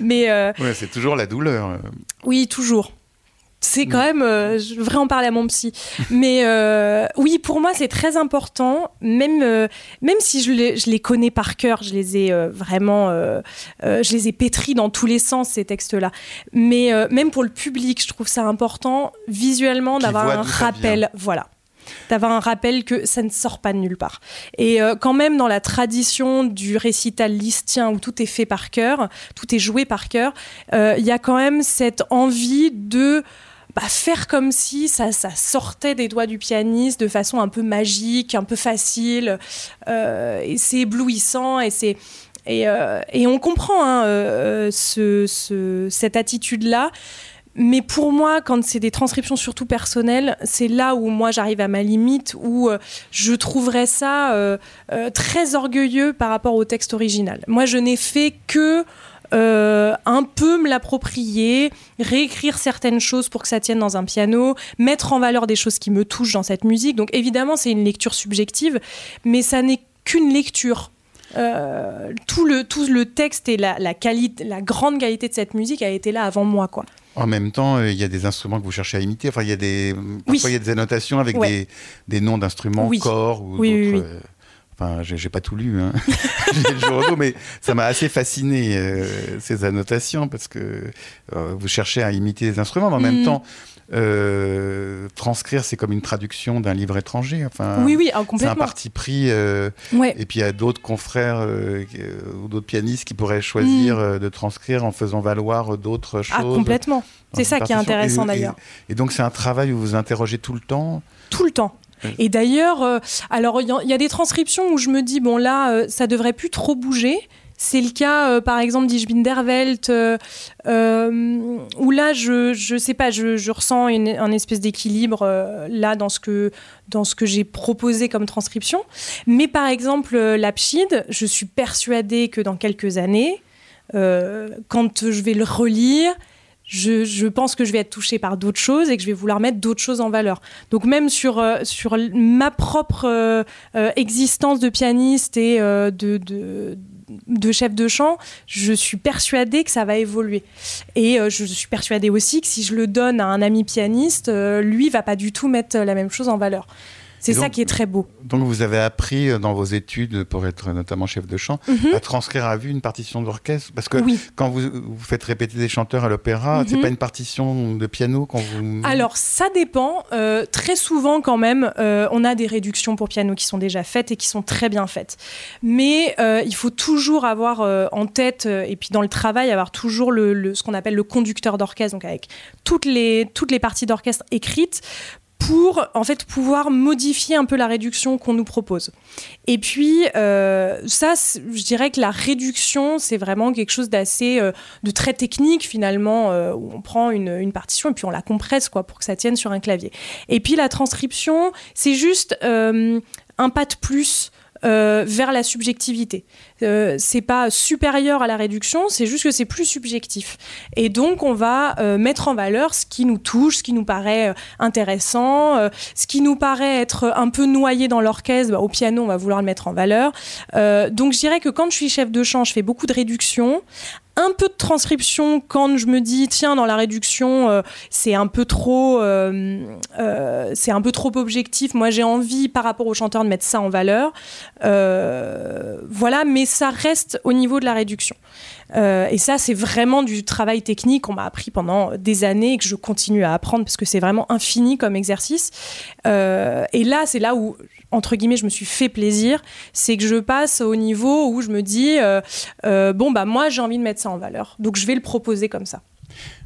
Mais ouais, c'est toujours la douleur. Oui, toujours c'est quand même, euh, je devrais en parler à mon psy. Mais euh, oui, pour moi, c'est très important, même, euh, même si je les, je les, connais par cœur, je les ai vraiment, je les ai pétris dans tous les sens, ces textes-là. Mais même pour le public, je trouve ça important, visuellement, d'avoir un rappel. Voilà d'avoir un rappel que ça ne sort pas de nulle part. Et quand même dans la tradition du récital listien où tout est fait par cœur, tout est joué par cœur, il y a quand même cette envie de bah, faire comme si ça, sortait des doigts du pianiste de façon un peu magique, un peu facile. Euh, et c'est éblouissant et c'est. Et, euh, on comprend hein, euh, ce, ce, cette attitude-là. Mais pour moi, quand c'est des transcriptions surtout personnelles, c'est là où moi j'arrive à ma limite, où je trouverais ça très orgueilleux par rapport au texte original. Moi, je n'ai fait que euh, un peu me l'approprier, réécrire certaines choses pour que ça tienne dans un piano, mettre en valeur des choses qui me touchent dans cette musique. Donc évidemment, c'est une lecture subjective, mais ça n'est qu'une lecture. tout, le, tout le texte et la, la, qualité, la grande qualité de cette musique a été là avant moi. Quoi. En même temps, il y a des instruments que vous cherchez à imiter. Enfin, il y a des, parfois, il y a des annotations avec des, des, noms d'instruments, corps ou d'autres. Enfin, j'ai pas tout lu, hein. <laughs> le mais ça m'a assez fasciné euh, ces annotations parce que euh, vous cherchez à imiter les instruments, mais en même mm. temps, euh, transcrire, c'est comme une traduction d'un livre étranger. Enfin, oui, oui, ah, C'est un parti pris. Et puis il y a d'autres confrères ou d'autres pianistes qui pourraient choisir mm. de transcrire en faisant valoir d'autres ah, choses. Ah, complètement. C'est ça qui est intéressant d'ailleurs. Et, et, donc c'est un travail où vous vous interrogez tout le temps. Tout le temps. Et d'ailleurs, euh, alors il y, a des transcriptions où je me dis, bon là, euh, ça devrait plus trop bouger. C'est le cas, euh, par exemple, d'Ischbinderwelt, où là, je, je sais pas, je, ressens une, un espèce d'équilibre là dans ce que, que j'ai proposé comme transcription. Mais par exemple, l'Apchid, je suis persuadée que dans quelques années, quand je vais le relire, je, pense que je vais être touchée par d'autres choses et que je vais vouloir mettre d'autres choses en valeur. Donc même sur, euh, sur ma propre euh, euh, existence de pianiste et de, de, chef de chant, je suis persuadée que ça va évoluer. Et je suis persuadée aussi que si je le donne à un ami pianiste, lui va pas du tout mettre la même chose en valeur. C'est ça qui est très beau. Donc vous avez appris euh, dans vos études, pour être notamment chef de chant, mhm. à transcrire à vue une partition d'orchestre. Parce que quand vous, faites répéter des chanteurs à l'opéra, c'est mhm. pas une partition de piano qu'on vous... Alors ça dépend. Euh, très souvent quand même, euh, on a des réductions pour piano qui sont déjà faites et qui sont très bien faites. Mais il faut toujours avoir en tête, et puis dans le travail, avoir toujours le, ce qu'on appelle le conducteur d'orchestre, donc avec toutes les, toutes les parties d'orchestre écrites pour en fait pouvoir modifier un peu la réduction qu'on nous propose. Et puis euh, ça, je dirais que la réduction, c'est vraiment quelque chose d'assez, euh, de très technique finalement, euh, où on prend une, une, partition et puis on la compresse quoi pour que ça tienne sur un clavier. Et puis la transcription, c'est juste un pas de plus euh, vers la subjectivité. Euh, c'est pas supérieur à la réduction, c'est juste que c'est plus subjectif. Et donc on va euh, mettre en valeur ce qui nous touche, ce qui nous paraît intéressant, ce qui nous paraît être un peu noyé dans l'orchestre. Bah, au piano, on va vouloir le mettre en valeur. donc je dirais que quand je suis chef de chant, je fais beaucoup de réduction un peu de transcription quand je me dis tiens dans la réduction euh, c'est un peu trop euh, euh, c'est un peu trop objectif. Moi j'ai envie par rapport au chanteur de mettre ça en valeur. Voilà mais ça reste au niveau de la réduction. Et ça c'est vraiment du travail technique qu'on m'a appris pendant des années et que je continue à apprendre parce que c'est vraiment infini comme exercice. Et là c'est là où entre guillemets, je me suis fait plaisir, c'est que je passe au niveau où je me dis, euh, euh, bon, bah moi, j'ai envie de mettre ça en valeur. Donc, je vais le proposer comme ça.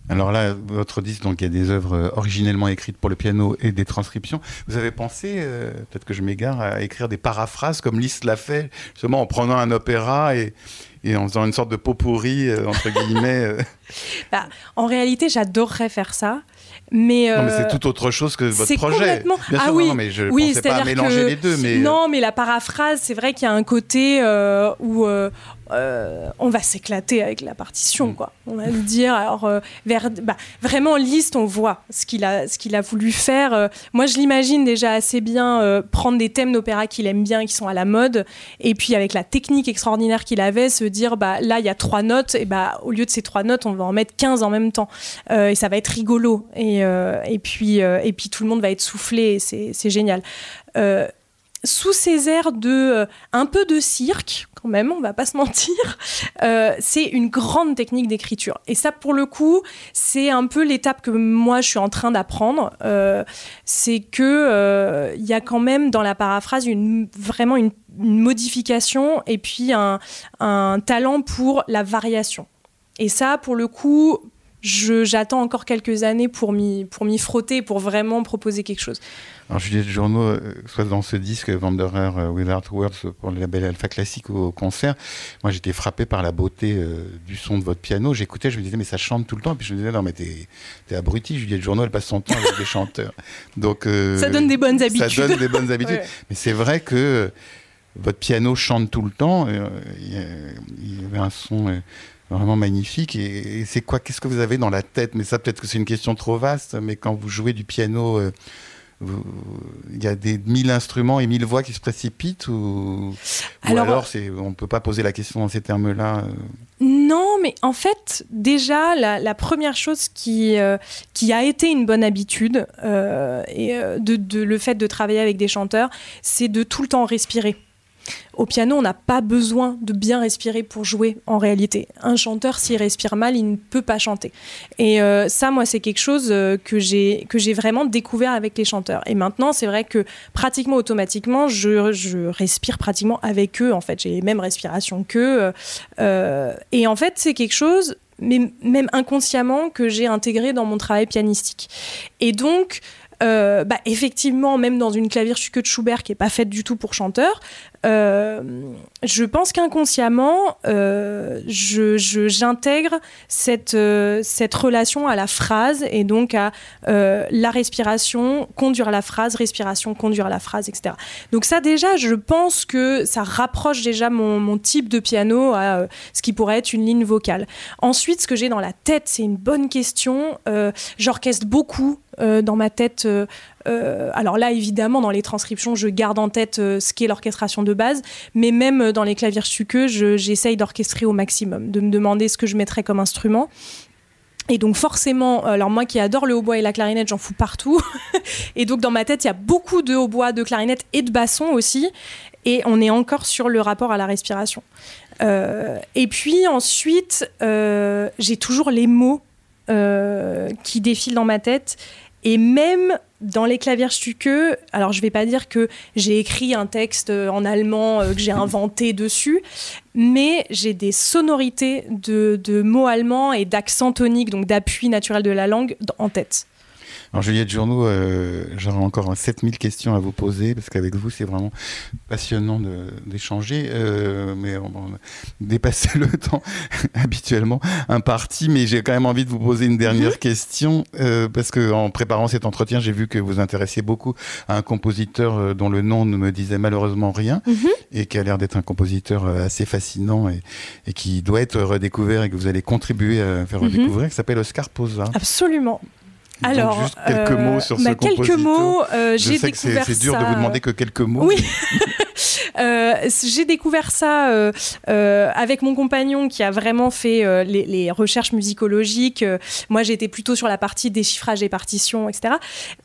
Alors là, votre disque, donc il y a des œuvres euh, originellement écrites pour le piano et des transcriptions. Vous avez pensé, peut-être que je m'égare, à écrire des paraphrases comme Liszt l'a fait, justement en prenant un opéra et, et en faisant une sorte de pot pourri, entre guillemets <laughs> bah, En réalité, j'adorerais faire ça. Mais, non, mais c'est euh, tout autre chose que votre projet. Complètement... Bien ah oui, non, mais je ne pensais pas mélanger les deux. Mais... Non, mais la paraphrase, c'est vrai qu'il y a un côté euh, où euh, euh, on va s'éclater avec la partition, mm. quoi. On va le dire. Alors, euh, vers, bah, vraiment, liste, on voit ce qu'il a, ce qu'il a voulu faire. Euh, moi, je l'imagine déjà assez bien prendre des thèmes d'opéra qu'il aime bien, qui sont à la mode, et puis avec la technique extraordinaire qu'il avait, se dire, bah là, il y a trois notes, et bah au lieu de ces trois notes, on va en mettre 15 en même temps, et ça va être rigolo. Et, et puis, et puis tout le monde va être soufflé. C'est génial sous ces airs de un peu de cirque, même, on va pas se mentir. <laughs> Euh, c'est une grande technique d'écriture. Et ça, pour le coup, c'est un peu l'étape que moi, je suis en train d'apprendre. Euh, c'est que euh, il y a quand même dans la paraphrase vraiment une, modification et puis un talent pour la variation. Et ça, pour le coup, j'attends encore quelques années pour m'y frotter, pour vraiment proposer quelque chose. Alors Juliette Journaux, euh, soit dans ce disque Wanderer euh, Without Words pour le label Alpha Classique au concert, moi j'étais frappé par la beauté euh, du son de votre piano. J'écoutais, je me disais mais ça chante tout le temps. Et puis je me disais non mais t'es es abruti, Juliette Journaux elle passe son temps avec des chanteurs. Donc ça donne des bonnes habitudes. Ça donne des bonnes <laughs> habitudes. Mais c'est vrai que votre piano chante tout le temps. Il y, avait un son vraiment magnifique. Et, c'est quoi Qu'est-ce que vous avez dans la tête? Mais ça, peut-être que c'est une question trop vaste. Mais quand vous jouez du piano il y a des mille instruments et mille voix qui se précipitent ou, alors, on ne peut pas poser la question dans ces termes-là euh? Non, mais en fait, déjà, la, première chose qui, euh, qui a été une bonne habitude, euh, et de, le fait de travailler avec des chanteurs, c'est de tout le temps respirer. Au piano, on n'a pas besoin de bien respirer pour jouer en réalité. Un chanteur, s'il respire mal, il ne peut pas chanter. Et euh, ça, moi, c'est quelque chose euh, que j'ai vraiment découvert avec les chanteurs. Et maintenant, c'est vrai que pratiquement automatiquement, je, respire pratiquement avec eux. En fait, j'ai les mêmes respirations qu'eux. Euh, et en fait, c'est quelque chose mais même inconsciemment que j'ai intégré dans mon travail pianistique. Et donc, bah, effectivement, même dans une clavier de Schubert qui n'est pas faite du tout pour chanteur, euh, je pense qu'inconsciemment, euh, j'intègre cette, euh, cette relation à la phrase et donc à la respiration, conduire la phrase, respiration, conduire la phrase, etc. Donc ça déjà, je pense que ça rapproche déjà mon, type de piano à ce qui pourrait être une ligne vocale. Ensuite, ce que j'ai dans la tête, c'est une bonne question. J'orchestre beaucoup dans ma tête euh, alors là, évidemment, dans les transcriptions, je garde en tête euh, ce qu'est l'orchestration de base, mais même dans les claviers suqueux, j'essaye d'orchestrer au maximum, de me demander ce que je mettrais comme instrument. Et donc forcément, alors moi qui adore le hautbois et la clarinette, j'en fous partout. <laughs> et donc dans ma tête, il y a beaucoup de hautbois, de clarinette et de basson aussi. Et on est encore sur le rapport à la respiration. Euh, et puis ensuite, j'ai toujours les mots qui défilent dans ma tête. Et même dans les claviers stuqueux, alors je vais pas dire que j'ai écrit un texte euh, en allemand euh, que j'ai <laughs> inventé dessus, mais j'ai des sonorités de, de mots allemands et d'accent tonique, donc d'appui naturel de la langue, en tête. Alors Juliette Journeau, euh, j'aurais encore 7000 questions à vous poser, parce qu'avec vous, c'est vraiment passionnant d'échanger, euh, mais on, va dépasser le <laughs> temps habituellement imparti, mais j'ai quand même envie de vous poser une dernière mhm. question, euh, parce qu'en préparant cet entretien, j'ai vu que vous intéressiez beaucoup à un compositeur euh, dont le nom ne me disait malheureusement rien, mhm. et qui a l'air d'être un compositeur assez fascinant et, et, qui doit être redécouvert et que vous allez contribuer à faire mhm. redécouvrir, qui s'appelle Oscar Posa. Absolument. Alors, juste quelques mots sur bah, ce quelques mots. Euh, j'ai découvert C'est dur de vous demander que quelques mots. Oui. <laughs> Euh, j'ai découvert ça euh, euh, avec mon compagnon qui a vraiment fait les, recherches musicologiques. moi, j'étais plutôt sur la partie déchiffrage des partitions, etc.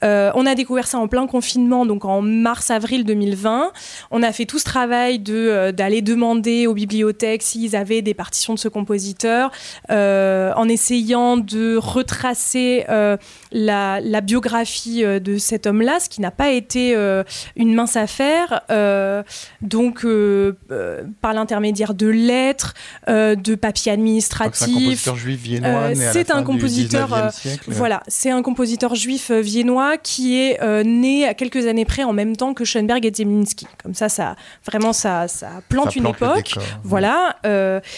on a découvert ça en plein confinement, donc en mars-avril 2020. On a fait tout ce travail d'aller demander aux bibliothèques s'ils avaient des partitions de ce compositeur, en essayant de retracer la, biographie de cet homme-là, ce qui n'a pas été une mince affaire donc euh, euh, par l'intermédiaire de lettres, euh, de papiers administratifs. C'est un compositeur juif viennois. c'est un compositeur, voilà, c'est un compositeur juif viennois qui est né à quelques années près en même temps que Schoenberg et Zemlinsky. Comme ça, ça vraiment ça, ça plante une époque. voilà,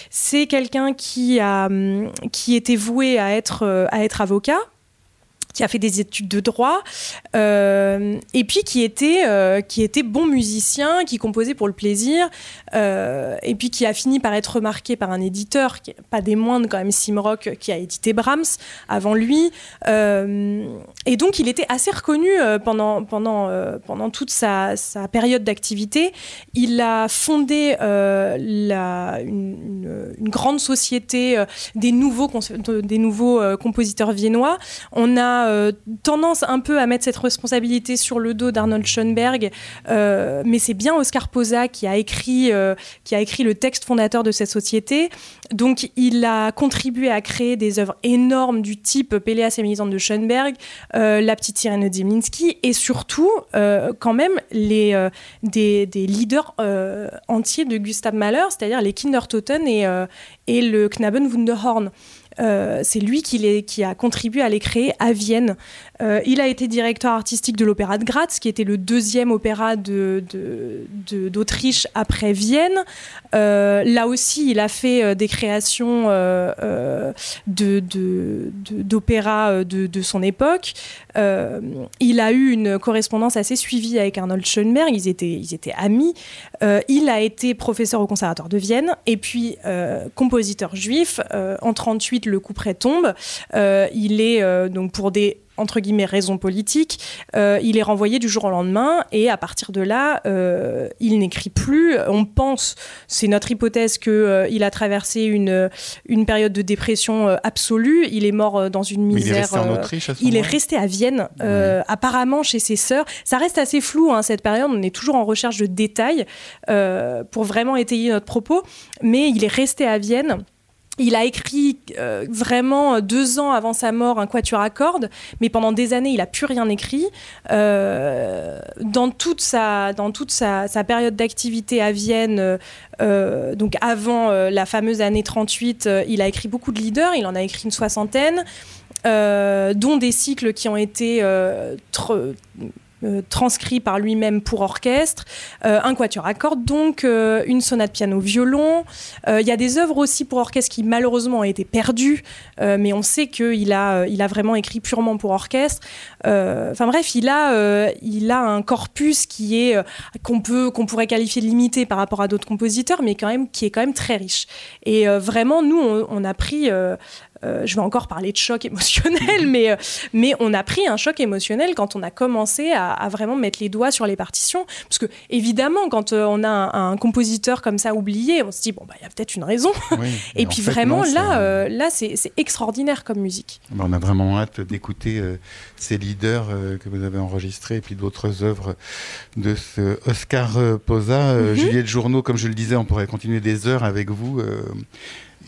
c'est quelqu'un qui a hum, qui était voué à être à être avocat qui a fait des études de droit, euh, et puis qui était, euh, qui était bon musicien, qui composait pour le plaisir, euh, et puis qui a fini par être remarqué par un éditeur, pas des moindres quand même, Simrock, qui a édité Brahms avant lui. et donc il était assez reconnu pendant, pendant, pendant toute sa, sa période d'activité. Il a fondé la, une, une, grande société des nouveaux, des nouveaux compositeurs viennois. On a euh, tendance un peu à mettre cette responsabilité sur le dos d'Arnold Schoenberg, euh, mais c'est bien Oscar Posa qui a écrit, euh, qui a écrit le texte fondateur de cette société. Donc, il a contribué à créer des œuvres énormes du type Péléas et Mélisande de Schoenberg, La petite sirène de et surtout, quand même, les, des, des, leaders entiers de Gustav Mahler, c'est-à-dire les Kindertoten et, et le Knaben Wunderhorn. Euh, c'est lui qui, a contribué à les créer à Vienne. Euh, il a été directeur artistique de l'Opéra de Graz, qui était le deuxième opéra d'Autriche après Vienne. Euh, là aussi, il a fait des créations d'opéras de, son époque. Il a eu une correspondance assez suivie avec Arnold Schoenberg. Ils étaient, amis. il a été professeur au Conservatoire de Vienne et puis compositeur juif. en 38, le coup près tombe. il est donc pour des entre guillemets raisons politiques, euh, il est renvoyé du jour au lendemain et à partir de là, euh, il n'écrit plus. On pense, c'est notre hypothèse, qu'il euh, il a traversé une, une période de dépression absolue. Il est mort dans une misère. il est resté en Autriche à Il est resté à Vienne, apparemment chez ses sœurs. Ça reste assez flou hein, cette période. On est toujours en recherche de détails pour vraiment étayer notre propos, mais il est resté à Vienne. Il a écrit euh, vraiment deux ans avant sa mort un quatuor à cordes, mais pendant des années, il n'a plus rien écrit. Euh, dans toute sa, dans toute sa, période d'activité à Vienne, euh, donc avant la fameuse année 38, il a écrit beaucoup de leaders, il en a écrit une soixantaine, dont des cycles qui ont été euh, transcrit par lui-même pour orchestre, euh, un quatuor à cordes donc, euh, une sonate piano-violon. Il y a des œuvres aussi pour orchestre qui malheureusement ont été perdues, mais on sait qu'il a, il a vraiment écrit purement pour orchestre. Enfin bref, il a, il a un corpus qui est qu'on peut, qu'on pourrait qualifier de limité par rapport à d'autres compositeurs, mais qui est quand même très riche. Et vraiment, nous, on a pris euh, je vais encore parler de choc émotionnel, <laughs> mais, euh, mais on a pris un choc émotionnel quand on a commencé à, vraiment mettre les doigts sur les partitions. Parce que, évidemment, quand euh, on a un, compositeur comme ça oublié, on se dit, bon, bah, il y a peut-être une raison. <laughs> et, puis vraiment, là, là c'est extraordinaire comme musique. Bah, on a vraiment hâte d'écouter ces leaders que vous avez enregistrés et puis d'autres œuvres de ce Oscar Posa. Mhm. Juliette Journeau, comme je le disais, on pourrait continuer des heures avec vous.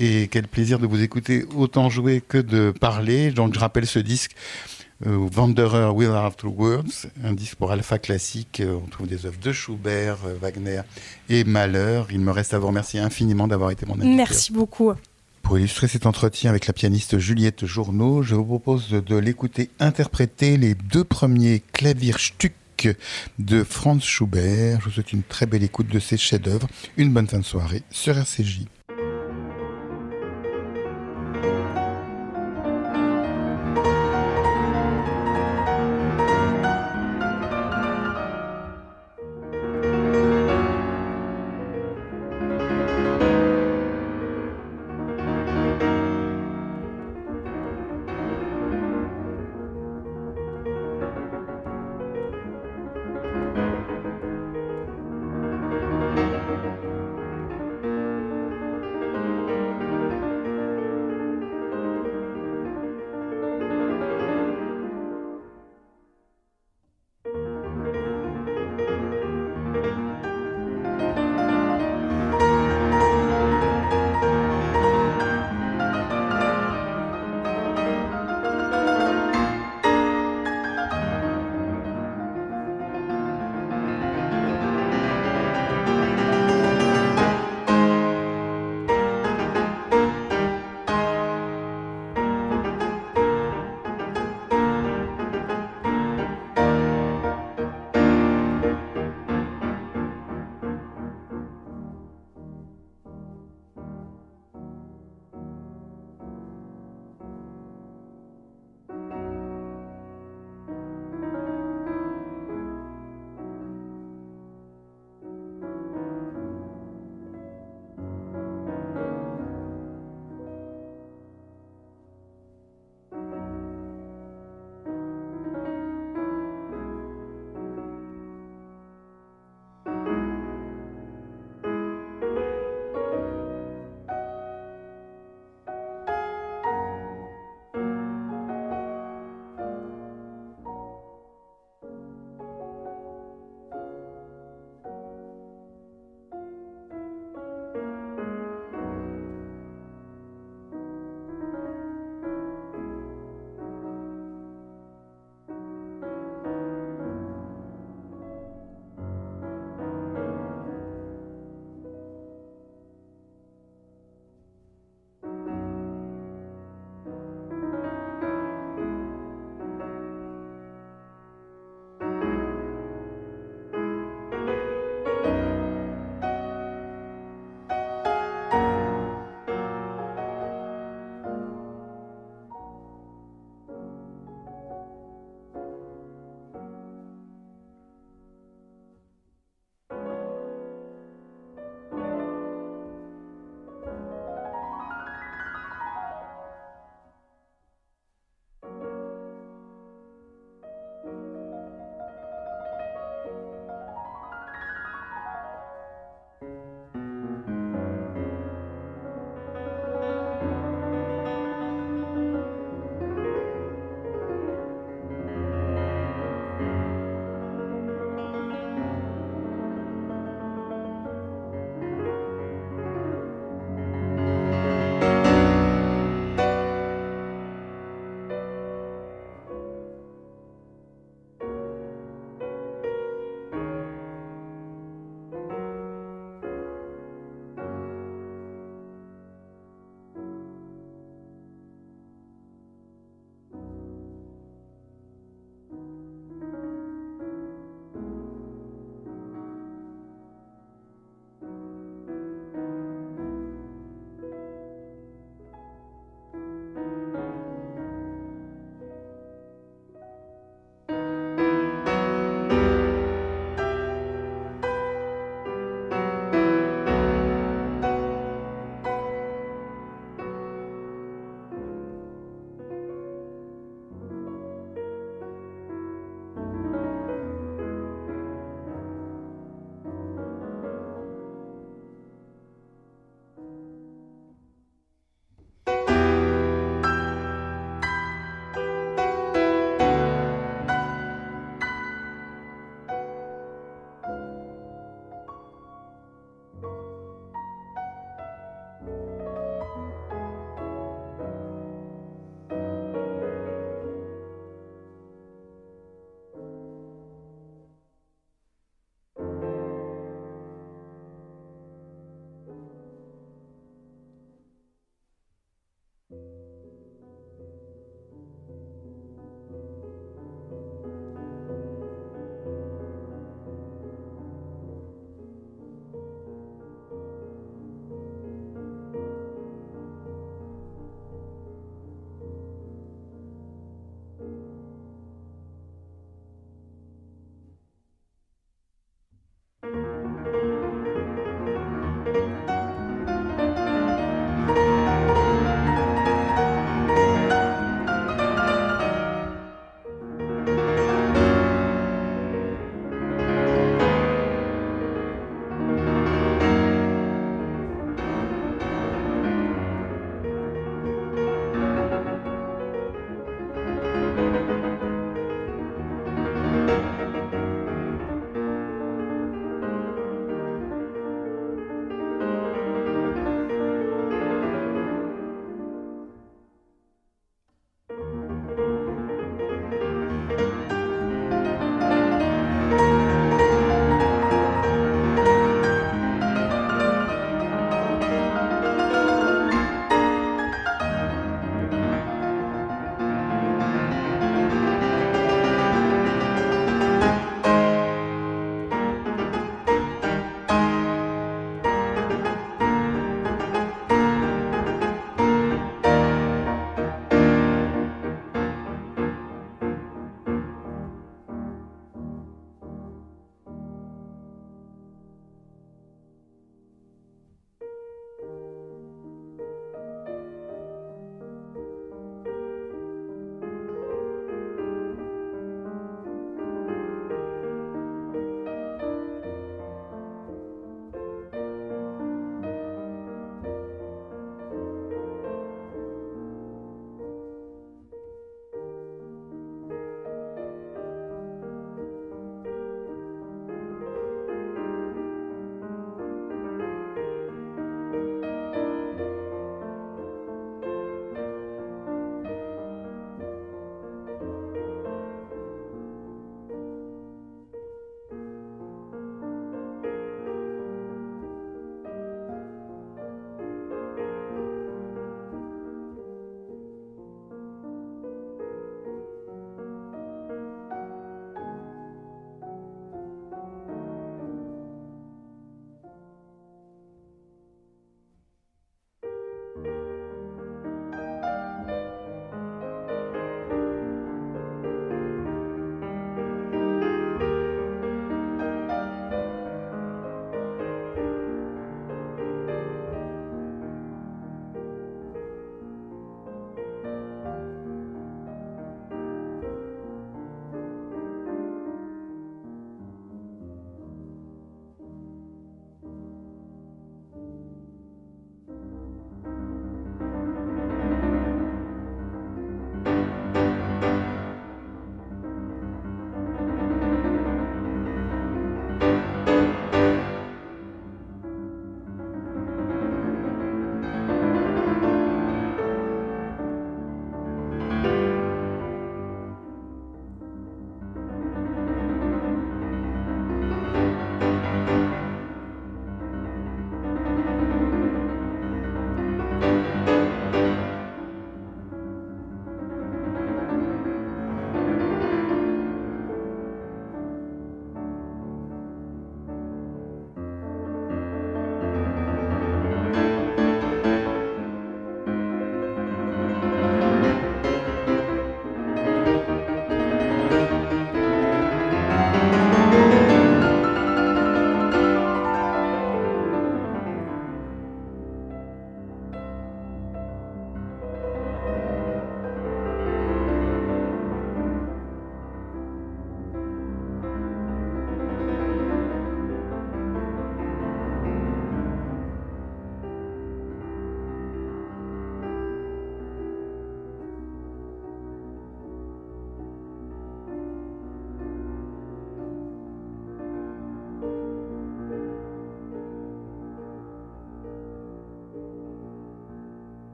Et quel plaisir de vous écouter autant jouer que de parler. Donc je rappelle ce disque. Euh, Wanderer Without Words, un disque pour Alpha classique. Euh, on trouve des œuvres de Schubert, euh, Wagner et Mahler. Il me reste à vous remercier infiniment d'avoir été mon invité. Merci beaucoup. Pour illustrer cet entretien avec la pianiste Juliette Journeau, je vous propose de l'écouter interpréter les deux premiers Klavierstück de Franz Schubert. Je vous souhaite une très belle écoute de ces chefs-d'œuvre. Une bonne fin de soirée sur RCJ.